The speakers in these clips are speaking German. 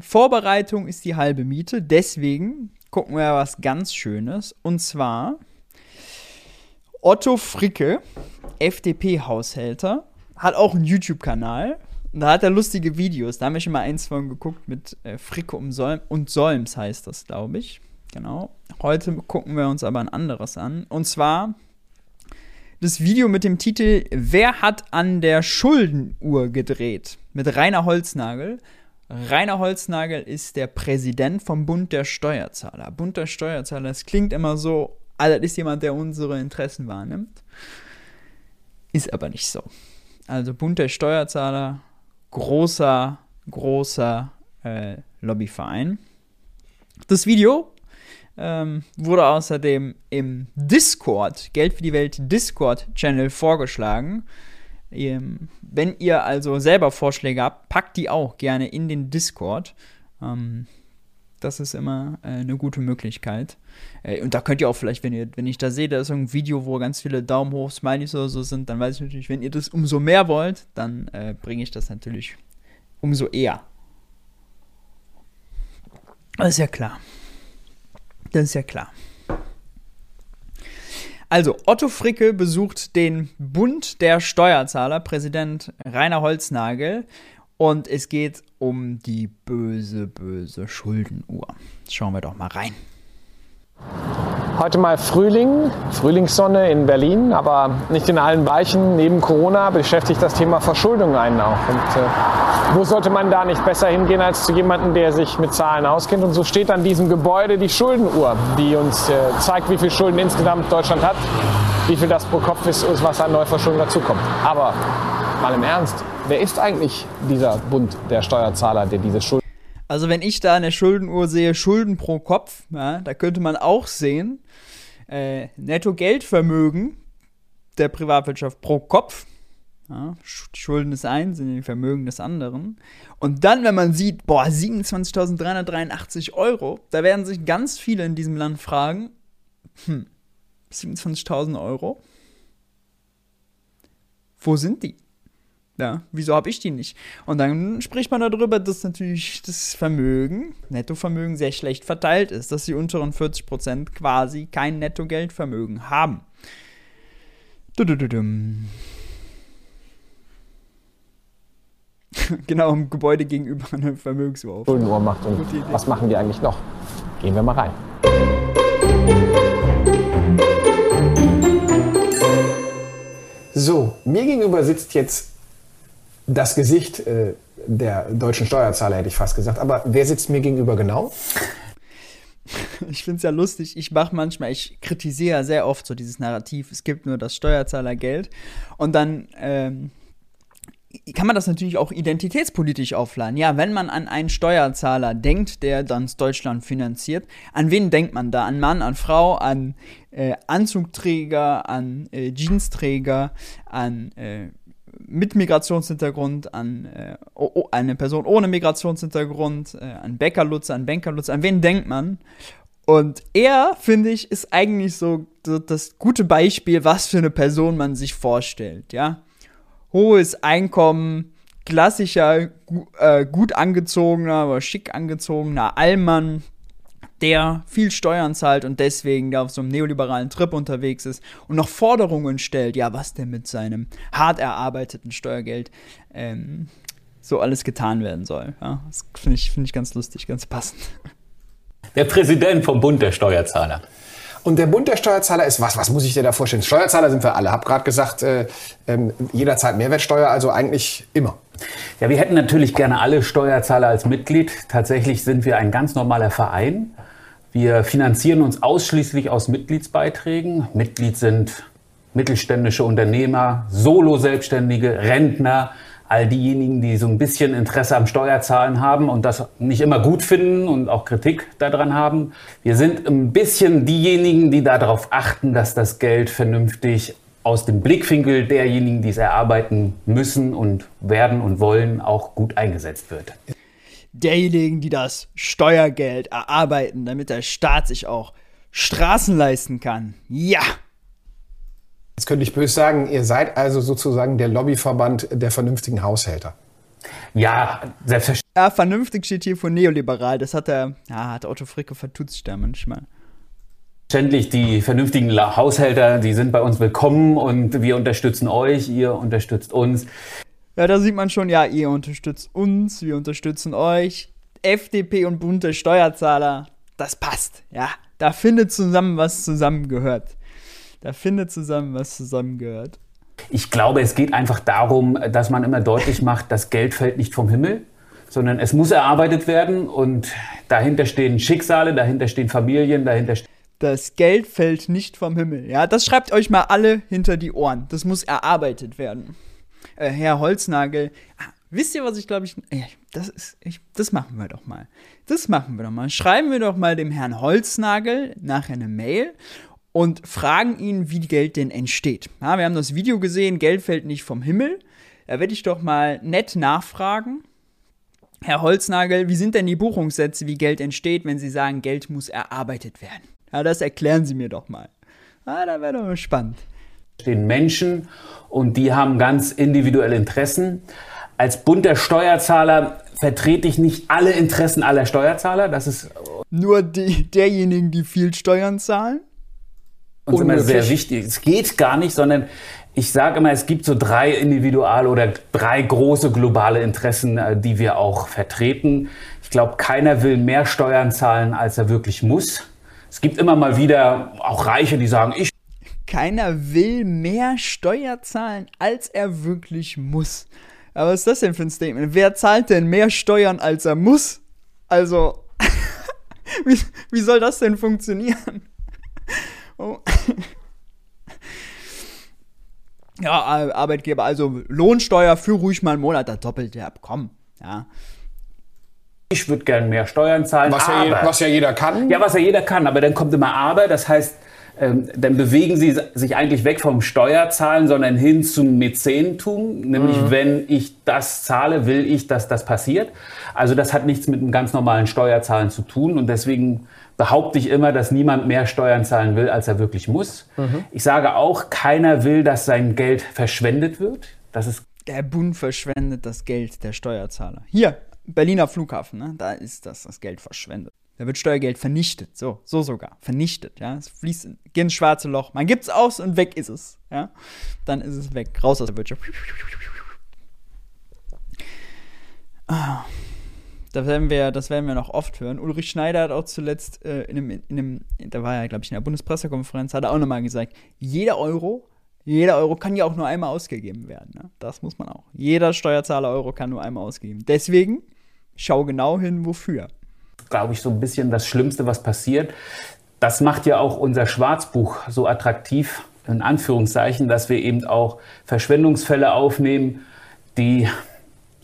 Vorbereitung ist die halbe Miete. Deswegen gucken wir was ganz Schönes. Und zwar Otto Fricke, FDP-Haushälter, hat auch einen YouTube-Kanal. Da hat er lustige Videos. Da habe ich schon mal eins von geguckt mit äh, Fricke um Solm und Solms heißt das, glaube ich. Genau. Heute gucken wir uns aber ein anderes an. Und zwar das Video mit dem Titel Wer hat an der Schuldenuhr gedreht? Mit Rainer Holznagel. Rainer Holznagel ist der Präsident vom Bund der Steuerzahler. Bund der Steuerzahler, das klingt immer so, also das ist jemand, der unsere Interessen wahrnimmt. Ist aber nicht so. Also Bund der Steuerzahler, großer, großer äh, Lobbyverein. Das Video ähm, wurde außerdem im Discord, Geld für die Welt Discord-Channel vorgeschlagen. Ähm, wenn ihr also selber Vorschläge habt, packt die auch gerne in den Discord. Ähm, das ist immer äh, eine gute Möglichkeit. Äh, und da könnt ihr auch vielleicht, wenn ihr, wenn ich da sehe, da ist ein Video, wo ganz viele Daumen hoch, Smileys oder so sind, dann weiß ich natürlich, wenn ihr das umso mehr wollt, dann äh, bringe ich das natürlich umso eher. Das ist ja klar. Das ist ja klar. Also, Otto Fricke besucht den Bund der Steuerzahler, Präsident Rainer Holznagel, und es geht um die böse, böse Schuldenuhr. Schauen wir doch mal rein. Heute mal Frühling, Frühlingssonne in Berlin, aber nicht in allen Bereichen. Neben Corona beschäftigt das Thema Verschuldung einen auch. Und äh, wo sollte man da nicht besser hingehen als zu jemandem, der sich mit Zahlen auskennt? Und so steht an diesem Gebäude die Schuldenuhr, die uns äh, zeigt, wie viel Schulden insgesamt Deutschland hat, wie viel das pro Kopf ist und was an Neuverschuldung dazukommt. Aber mal im Ernst, wer ist eigentlich dieser Bund der Steuerzahler, der diese Schulden also wenn ich da eine Schuldenuhr sehe, Schulden pro Kopf, ja, da könnte man auch sehen, äh, Netto-Geldvermögen der Privatwirtschaft pro Kopf. Ja, Schulden des einen sind die Vermögen des anderen. Und dann, wenn man sieht, boah, 27.383 Euro, da werden sich ganz viele in diesem Land fragen, hm, 27.000 Euro? Wo sind die? Ja, wieso habe ich die nicht? Und dann spricht man darüber, dass natürlich das Vermögen, Nettovermögen, sehr schlecht verteilt ist, dass die unteren 40% quasi kein Nettogeldvermögen haben. genau, im Gebäude gegenüber eine Vermögensuhr. Macht und was machen die eigentlich noch? Gehen wir mal rein. So, mir gegenüber sitzt jetzt das Gesicht äh, der deutschen Steuerzahler, hätte ich fast gesagt. Aber wer sitzt mir gegenüber genau? Ich finde es ja lustig. Ich mache manchmal, ich kritisiere sehr oft so dieses Narrativ, es gibt nur das Steuerzahlergeld. Und dann ähm, kann man das natürlich auch identitätspolitisch aufladen. Ja, wenn man an einen Steuerzahler denkt, der dann Deutschland finanziert, an wen denkt man da? An Mann, an Frau, an äh, Anzugträger, an äh, Jeansträger, an äh, mit Migrationshintergrund, an äh, oh, eine Person ohne Migrationshintergrund, äh, an Bäckerlutz, an Bankerlutz, an wen denkt man? Und er, finde ich, ist eigentlich so das gute Beispiel, was für eine Person man sich vorstellt, ja. Hohes Einkommen, klassischer, äh, gut angezogener oder schick angezogener Allmann, der viel Steuern zahlt und deswegen da auf so einem neoliberalen Trip unterwegs ist und noch Forderungen stellt, ja, was denn mit seinem hart erarbeiteten Steuergeld ähm, so alles getan werden soll. Ja, das finde ich, find ich ganz lustig, ganz passend. Der Präsident vom Bund der Steuerzahler. Und der Bund der Steuerzahler ist was? Was muss ich dir da vorstellen? Steuerzahler sind wir alle. Hab gerade gesagt, äh, äh, jeder zahlt Mehrwertsteuer, also eigentlich immer. Ja, wir hätten natürlich gerne alle Steuerzahler als Mitglied. Tatsächlich sind wir ein ganz normaler Verein. Wir finanzieren uns ausschließlich aus Mitgliedsbeiträgen. Mitglied sind mittelständische Unternehmer, Solo-Selbstständige, Rentner, all diejenigen, die so ein bisschen Interesse am Steuerzahlen haben und das nicht immer gut finden und auch Kritik daran haben. Wir sind ein bisschen diejenigen, die darauf achten, dass das Geld vernünftig aus dem Blickwinkel derjenigen, die es erarbeiten müssen und werden und wollen, auch gut eingesetzt wird derjenigen, die das Steuergeld erarbeiten, damit der Staat sich auch Straßen leisten kann. Ja! Jetzt könnte ich böse sagen, ihr seid also sozusagen der Lobbyverband der vernünftigen Haushälter. Ja, selbstverständlich. Ja, vernünftig steht hier von neoliberal. Das hat er, ja, hat Otto Fricke vertutzt da manchmal. Ständig die vernünftigen Haushälter, die sind bei uns willkommen und wir unterstützen euch, ihr unterstützt uns. Ja, da sieht man schon, ja, ihr unterstützt uns, wir unterstützen euch. FDP und bunte Steuerzahler, das passt, ja. Da findet zusammen, was zusammengehört. Da findet zusammen, was zusammengehört. Ich glaube, es geht einfach darum, dass man immer deutlich macht, das Geld fällt nicht vom Himmel, sondern es muss erarbeitet werden und dahinter stehen Schicksale, dahinter stehen Familien, dahinter stehen das Geld fällt nicht vom Himmel. Ja, das schreibt euch mal alle hinter die Ohren. Das muss erarbeitet werden. Äh, Herr Holznagel, ah, wisst ihr, was ich glaube ich, äh, das ist, ich, das machen wir doch mal. Das machen wir doch mal. Schreiben wir doch mal dem Herrn Holznagel nachher eine Mail und fragen ihn, wie Geld denn entsteht. Ja, wir haben das Video gesehen, Geld fällt nicht vom Himmel. Da werde ich doch mal nett nachfragen. Herr Holznagel, wie sind denn die Buchungssätze, wie Geld entsteht, wenn Sie sagen, Geld muss erarbeitet werden? Ja, das erklären Sie mir doch mal. Ah, da wäre doch spannend. Stehen Menschen und die haben ganz individuelle Interessen. Als bunter Steuerzahler vertrete ich nicht alle Interessen aller Steuerzahler. Das ist nur die, derjenigen, die viel Steuern zahlen. Uns immer sehr wichtig. Es geht gar nicht, sondern ich sage immer, es gibt so drei individuelle oder drei große globale Interessen, äh, die wir auch vertreten. Ich glaube, keiner will mehr Steuern zahlen, als er wirklich muss. Es gibt immer mal wieder auch Reiche, die sagen, ich. Keiner will mehr Steuer zahlen, als er wirklich muss. Aber was ist das denn für ein Statement? Wer zahlt denn mehr Steuern, als er muss? Also, wie, wie soll das denn funktionieren? Oh. ja, Arbeitgeber, also Lohnsteuer für ruhig mal einen Monat, das doppelte ab, komm, ja. Ich würde gerne mehr Steuern zahlen. Was, aber, ja, was ja jeder kann. Ja, was ja jeder kann, aber dann kommt immer aber, das heißt, ähm, dann bewegen sie sich eigentlich weg vom Steuerzahlen, sondern hin zum Mäzenentum. Nämlich, mhm. wenn ich das zahle, will ich, dass das passiert. Also das hat nichts mit einem ganz normalen Steuerzahlen zu tun. Und deswegen behaupte ich immer, dass niemand mehr Steuern zahlen will, als er wirklich muss. Mhm. Ich sage auch, keiner will, dass sein Geld verschwendet wird. Das ist der Bund verschwendet das Geld der Steuerzahler. Hier, Berliner Flughafen, ne? da ist das, das Geld verschwendet. Da wird Steuergeld vernichtet, so, so sogar, vernichtet, ja. Es fließt in, ins schwarze Loch. Man gibt es aus und weg ist es, ja. Dann ist es weg, raus aus der Wirtschaft. Ah, das werden wir, das werden wir noch oft hören. Ulrich Schneider hat auch zuletzt äh, in, einem, in einem, da war er, glaube ich, in der Bundespressekonferenz, hat er auch nochmal gesagt, jeder Euro jeder Euro kann ja auch nur einmal ausgegeben werden. Ne? Das muss man auch. Jeder Steuerzahler Euro kann nur einmal ausgeben. Deswegen schau genau hin, wofür. Glaube ich, so ein bisschen das Schlimmste, was passiert. Das macht ja auch unser Schwarzbuch so attraktiv, in Anführungszeichen, dass wir eben auch Verschwendungsfälle aufnehmen, die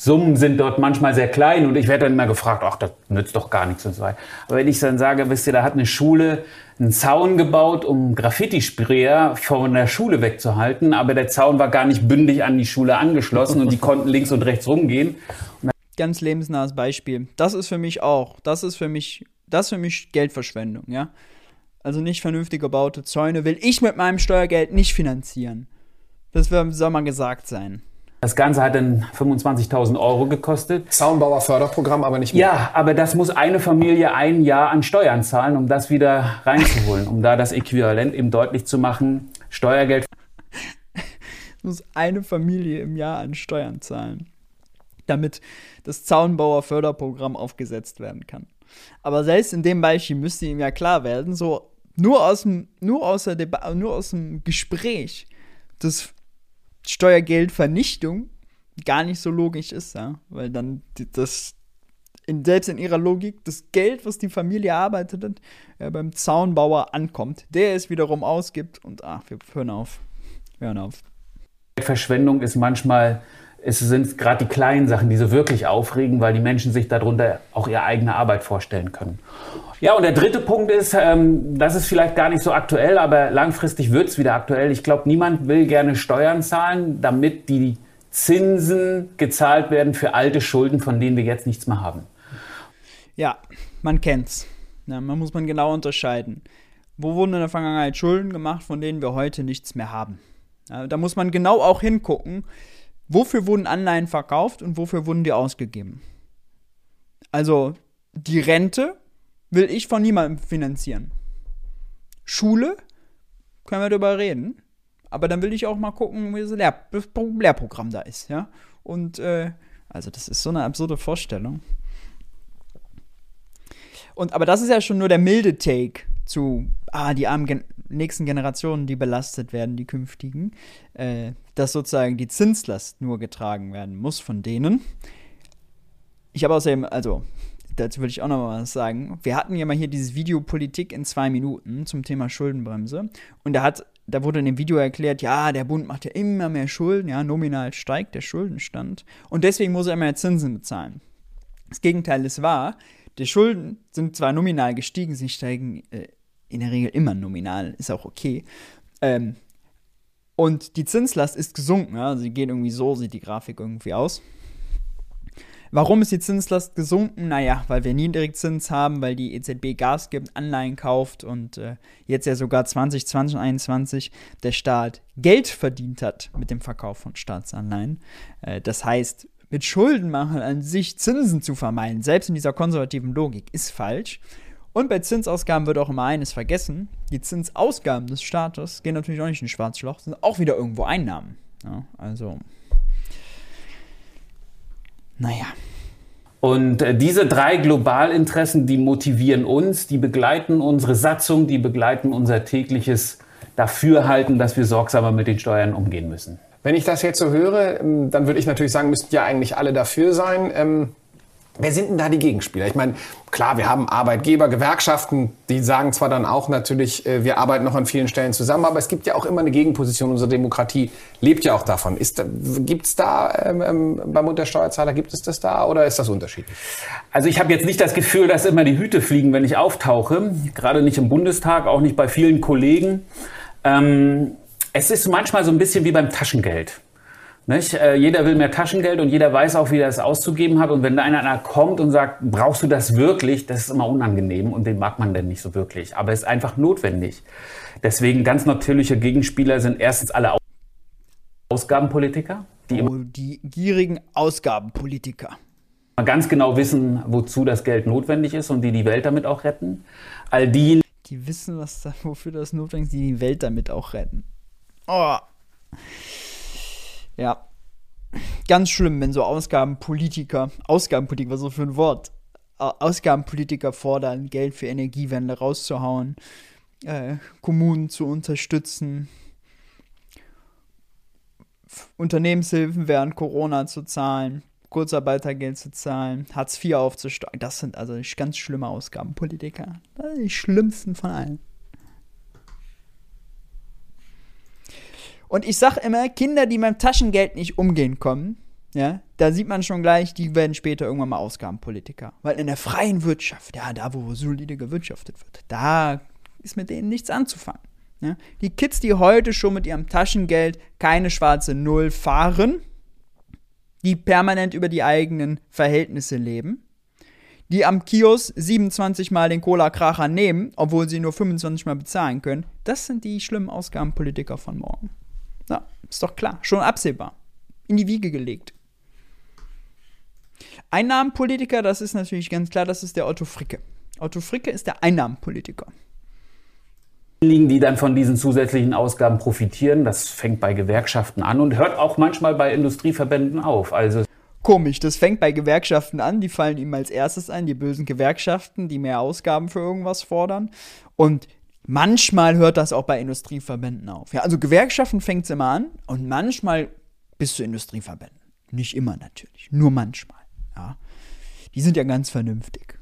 Summen sind dort manchmal sehr klein und ich werde dann immer gefragt, ach, das nützt doch gar nichts und so weiter. Aber wenn ich dann sage, wisst ihr, da hat eine Schule einen Zaun gebaut, um Graffiti-Sprayer von der Schule wegzuhalten, aber der Zaun war gar nicht bündig an die Schule angeschlossen und die konnten links und rechts rumgehen. Ganz lebensnahes Beispiel. Das ist für mich auch, das ist für mich, das ist für mich Geldverschwendung, ja. Also nicht vernünftig gebaute Zäune will ich mit meinem Steuergeld nicht finanzieren. Das soll mal gesagt sein. Das Ganze hat dann 25.000 Euro gekostet. Zaunbauerförderprogramm, aber nicht mehr. Ja, aber das muss eine Familie ein Jahr an Steuern zahlen, um das wieder reinzuholen, um da das Äquivalent eben deutlich zu machen. Steuergeld. muss eine Familie im Jahr an Steuern zahlen, damit das Zaunbauerförderprogramm aufgesetzt werden kann. Aber selbst in dem Beispiel müsste ihm ja klar werden, so nur aus dem, nur aus der nur aus dem Gespräch des Steuergeldvernichtung gar nicht so logisch ist, ja. Weil dann das, in, selbst in ihrer Logik, das Geld, was die Familie erarbeitet hat, ja, beim Zaunbauer ankommt, der es wiederum ausgibt und ach, wir hören auf. Wir hören auf. Verschwendung ist manchmal es sind gerade die kleinen Sachen, die so wirklich aufregen, weil die Menschen sich darunter auch ihre eigene Arbeit vorstellen können. Ja, und der dritte Punkt ist, ähm, das ist vielleicht gar nicht so aktuell, aber langfristig wird es wieder aktuell. Ich glaube, niemand will gerne Steuern zahlen, damit die Zinsen gezahlt werden für alte Schulden, von denen wir jetzt nichts mehr haben. Ja, man kennt's. Ja, man muss man genau unterscheiden. Wo wurden in der Vergangenheit Schulden gemacht, von denen wir heute nichts mehr haben? Ja, da muss man genau auch hingucken Wofür wurden Anleihen verkauft und wofür wurden die ausgegeben? Also die Rente will ich von niemandem finanzieren. Schule können wir darüber reden. Aber dann will ich auch mal gucken, wie das Lehr Lehrprogramm da ist, ja. Und äh, also das ist so eine absurde Vorstellung. Und aber das ist ja schon nur der milde Take zu, ah, die armen Gen nächsten Generationen, die belastet werden, die künftigen, äh, dass sozusagen die Zinslast nur getragen werden muss von denen. Ich habe außerdem, also dazu würde ich auch noch mal was sagen. Wir hatten ja mal hier dieses Video Politik in zwei Minuten zum Thema Schuldenbremse. Und da hat, da wurde in dem Video erklärt, ja, der Bund macht ja immer mehr Schulden, ja, nominal steigt der Schuldenstand. Und deswegen muss er immer mehr Zinsen bezahlen. Das Gegenteil ist wahr. Die Schulden sind zwar nominal gestiegen, sie steigen äh, in der Regel immer nominal, ist auch okay. Ähm, und die Zinslast ist gesunken, ja, sie geht irgendwie so, sieht die Grafik irgendwie aus. Warum ist die Zinslast gesunken? Naja, weil wir Niedrigzins haben, weil die EZB Gas gibt, Anleihen kauft und äh, jetzt ja sogar 2020 2021 der Staat Geld verdient hat mit dem Verkauf von Staatsanleihen. Äh, das heißt, mit Schulden machen an sich Zinsen zu vermeiden, selbst in dieser konservativen Logik, ist falsch. Und bei Zinsausgaben wird auch immer eines vergessen. Die Zinsausgaben des Staates gehen natürlich auch nicht in ein Schwarzloch, sind auch wieder irgendwo Einnahmen. Ja, also naja. Und äh, diese drei Globalinteressen, die motivieren uns, die begleiten unsere Satzung, die begleiten unser tägliches Dafürhalten, dass wir sorgsamer mit den Steuern umgehen müssen. Wenn ich das jetzt so höre, ähm, dann würde ich natürlich sagen, müssten ja eigentlich alle dafür sein. Ähm Wer sind denn da die Gegenspieler? Ich meine, klar, wir haben Arbeitgeber, Gewerkschaften, die sagen zwar dann auch natürlich, äh, wir arbeiten noch an vielen Stellen zusammen, aber es gibt ja auch immer eine Gegenposition. Unsere Demokratie lebt ja auch davon. Gibt es da ähm, ähm, beim Bund der Steuerzahler, gibt es das da oder ist das unterschiedlich? Also ich habe jetzt nicht das Gefühl, dass immer die Hüte fliegen, wenn ich auftauche. Gerade nicht im Bundestag, auch nicht bei vielen Kollegen. Ähm, es ist manchmal so ein bisschen wie beim Taschengeld. Nicht? Äh, jeder will mehr Taschengeld und jeder weiß auch, wie er es auszugeben hat. Und wenn da einer kommt und sagt, brauchst du das wirklich, das ist immer unangenehm und den mag man denn nicht so wirklich. Aber es ist einfach notwendig. Deswegen ganz natürliche Gegenspieler sind erstens alle Ausgabenpolitiker. Die, oh, die gierigen Ausgabenpolitiker. Ganz genau wissen, wozu das Geld notwendig ist und die die Welt damit auch retten. All die, die wissen, was da, wofür das notwendig ist, die die Welt damit auch retten. Oh. Ja. Ganz schlimm, wenn so Ausgabenpolitiker, Ausgabenpolitiker, was so für ein Wort, Ausgabenpolitiker fordern, Geld für Energiewende rauszuhauen, äh, Kommunen zu unterstützen, Unternehmenshilfen während Corona zu zahlen, Kurzarbeitergeld zu zahlen, Hartz IV aufzusteigen. Das sind also ganz schlimme Ausgabenpolitiker. Die schlimmsten von allen. Und ich sag immer, Kinder, die mit dem Taschengeld nicht umgehen kommen, ja, da sieht man schon gleich, die werden später irgendwann mal Ausgabenpolitiker. Weil in der freien Wirtschaft, ja, da wo solide gewirtschaftet wird, da ist mit denen nichts anzufangen. Ja. Die Kids, die heute schon mit ihrem Taschengeld keine schwarze Null fahren, die permanent über die eigenen Verhältnisse leben, die am Kiosk 27 Mal den Cola-Kracher nehmen, obwohl sie nur 25 Mal bezahlen können, das sind die schlimmen Ausgabenpolitiker von morgen. Ja, ist doch klar. Schon absehbar. In die Wiege gelegt. Einnahmenpolitiker, das ist natürlich ganz klar, das ist der Otto Fricke. Otto Fricke ist der Einnahmenpolitiker. Die dann von diesen zusätzlichen Ausgaben profitieren, das fängt bei Gewerkschaften an und hört auch manchmal bei Industrieverbänden auf. Also Komisch, das fängt bei Gewerkschaften an, die fallen ihm als erstes ein, die bösen Gewerkschaften, die mehr Ausgaben für irgendwas fordern. Und Manchmal hört das auch bei Industrieverbänden auf. Ja, also Gewerkschaften fängt es immer an und manchmal bis zu Industrieverbänden. Nicht immer natürlich, nur manchmal. Ja. Die sind ja ganz vernünftig.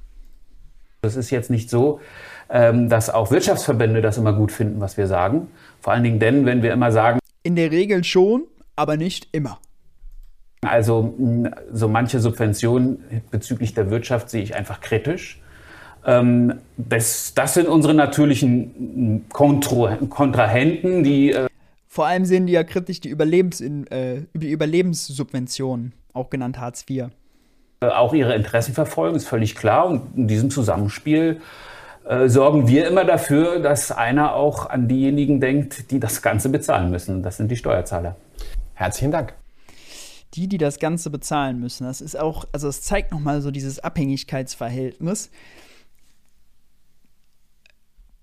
Das ist jetzt nicht so, ähm, dass auch Wirtschaftsverbände das immer gut finden, was wir sagen. Vor allen Dingen denn, wenn wir immer sagen. In der Regel schon, aber nicht immer. Also so manche Subventionen bezüglich der Wirtschaft sehe ich einfach kritisch. Ähm, das, das, sind unsere natürlichen Kontro Kontrahenten, die. Äh Vor allem sehen die ja kritisch die, Überlebens äh, die Überlebenssubventionen, auch genannt Hartz IV. Äh, auch ihre Interessen verfolgen, ist völlig klar. Und in diesem Zusammenspiel äh, sorgen wir immer dafür, dass einer auch an diejenigen denkt, die das Ganze bezahlen müssen. Das sind die Steuerzahler. Herzlichen Dank. die, die das Ganze bezahlen müssen. Das ist auch, also es zeigt nochmal so dieses Abhängigkeitsverhältnis,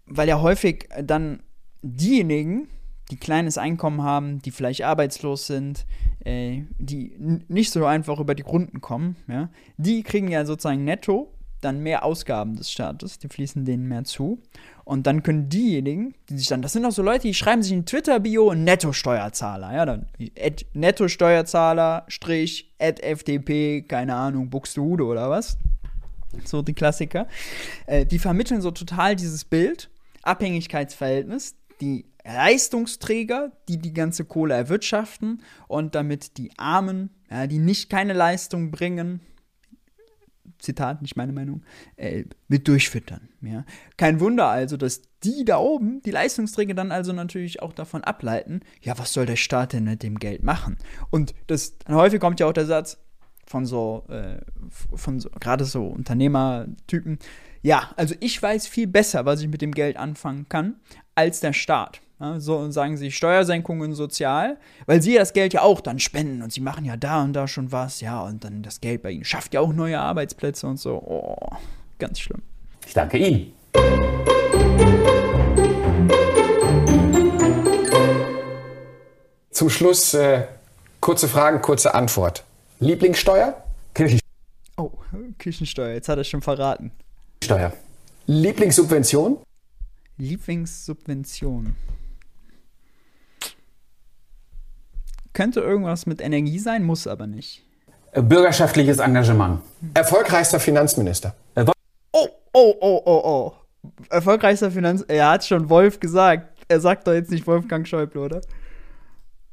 weil ja häufig dann diejenigen, die kleines Einkommen haben, die vielleicht arbeitslos sind, äh, die nicht so einfach über die Runden kommen, ja, die kriegen ja sozusagen netto dann mehr Ausgaben des Staates, die fließen denen mehr zu. Und dann können diejenigen, die sich dann, das sind auch so Leute, die schreiben sich in Twitter-Bio Netto-Steuerzahler, ja, dann Netto-Steuerzahler, Strich, FDP, keine Ahnung, Buxtehude oder was. So die Klassiker. Äh, die vermitteln so total dieses Bild, Abhängigkeitsverhältnis, die Leistungsträger, die die ganze Kohle erwirtschaften und damit die Armen, ja, die nicht keine Leistung bringen, Zitat, nicht meine Meinung, äh, mit durchfüttern. Ja. Kein Wunder also, dass die da oben, die Leistungsträger, dann also natürlich auch davon ableiten, ja, was soll der Staat denn mit dem Geld machen? Und das, häufig kommt ja auch der Satz von so, äh, von so, gerade so Unternehmertypen, ja, also ich weiß viel besser, was ich mit dem Geld anfangen kann, als der Staat. Ja, so sagen sie Steuersenkungen sozial, weil sie das Geld ja auch dann spenden und sie machen ja da und da schon was, ja, und dann das Geld bei ihnen schafft ja auch neue Arbeitsplätze und so. Oh, ganz schlimm. Ich danke Ihnen. Zum Schluss äh, kurze Fragen, kurze Antwort. Lieblingssteuer? Kirchen Oh, Küchensteuer, jetzt hat er schon verraten. Steuer. Lieblingssubvention? Lieblingssubvention. Könnte irgendwas mit Energie sein, muss aber nicht. Bürgerschaftliches Engagement. Erfolgreichster Finanzminister? Oh, oh, oh, oh, oh. Erfolgreichster Finanz... Er hat schon Wolf gesagt. Er sagt doch jetzt nicht Wolfgang Schäuble, oder?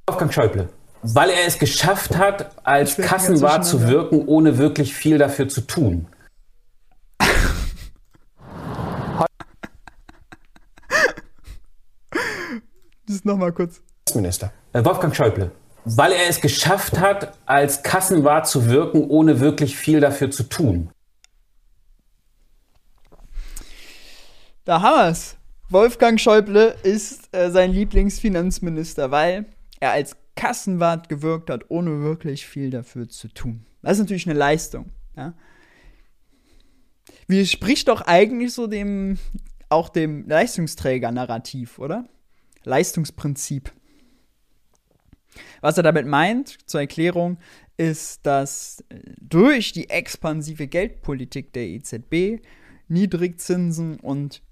Wolfgang Schäuble. Weil er es geschafft hat, als Kassenwart zu wirken, ohne wirklich viel dafür zu tun. Das ist nochmal kurz. Finanzminister. Äh, Wolfgang Schäuble. Weil er es geschafft hat, als Kassenwart zu wirken, ohne wirklich viel dafür zu tun. Da haben wir's. Wolfgang Schäuble ist äh, sein Lieblingsfinanzminister, weil er als Kassenwart gewirkt hat, ohne wirklich viel dafür zu tun. Das ist natürlich eine Leistung. Ja? Widerspricht doch eigentlich so dem, auch dem Leistungsträger-Narrativ, oder? Leistungsprinzip. Was er damit meint, zur Erklärung, ist, dass durch die expansive Geldpolitik der EZB, Niedrigzinsen und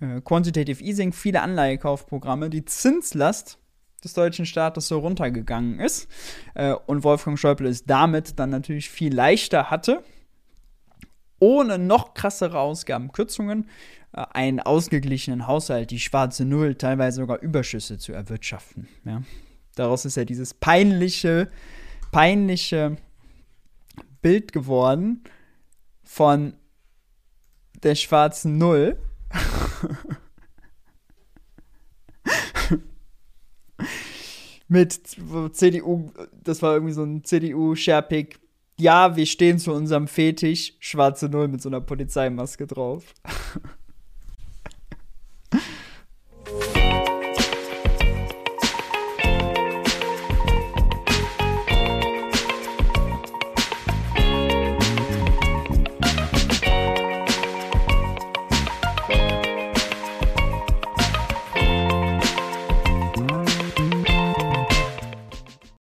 äh, Quantitative Easing viele Anleihekaufprogramme die Zinslast des deutschen Staates so runtergegangen ist äh, und Wolfgang Schäuble es damit dann natürlich viel leichter hatte, ohne noch krassere Ausgabenkürzungen äh, einen ausgeglichenen Haushalt, die schwarze Null, teilweise sogar Überschüsse zu erwirtschaften. Ja. Daraus ist ja dieses peinliche, peinliche Bild geworden von der schwarzen Null. Mit CDU, das war irgendwie so ein CDU-Sharepick. Ja, wir stehen zu unserem Fetisch, schwarze Null mit so einer Polizeimaske drauf.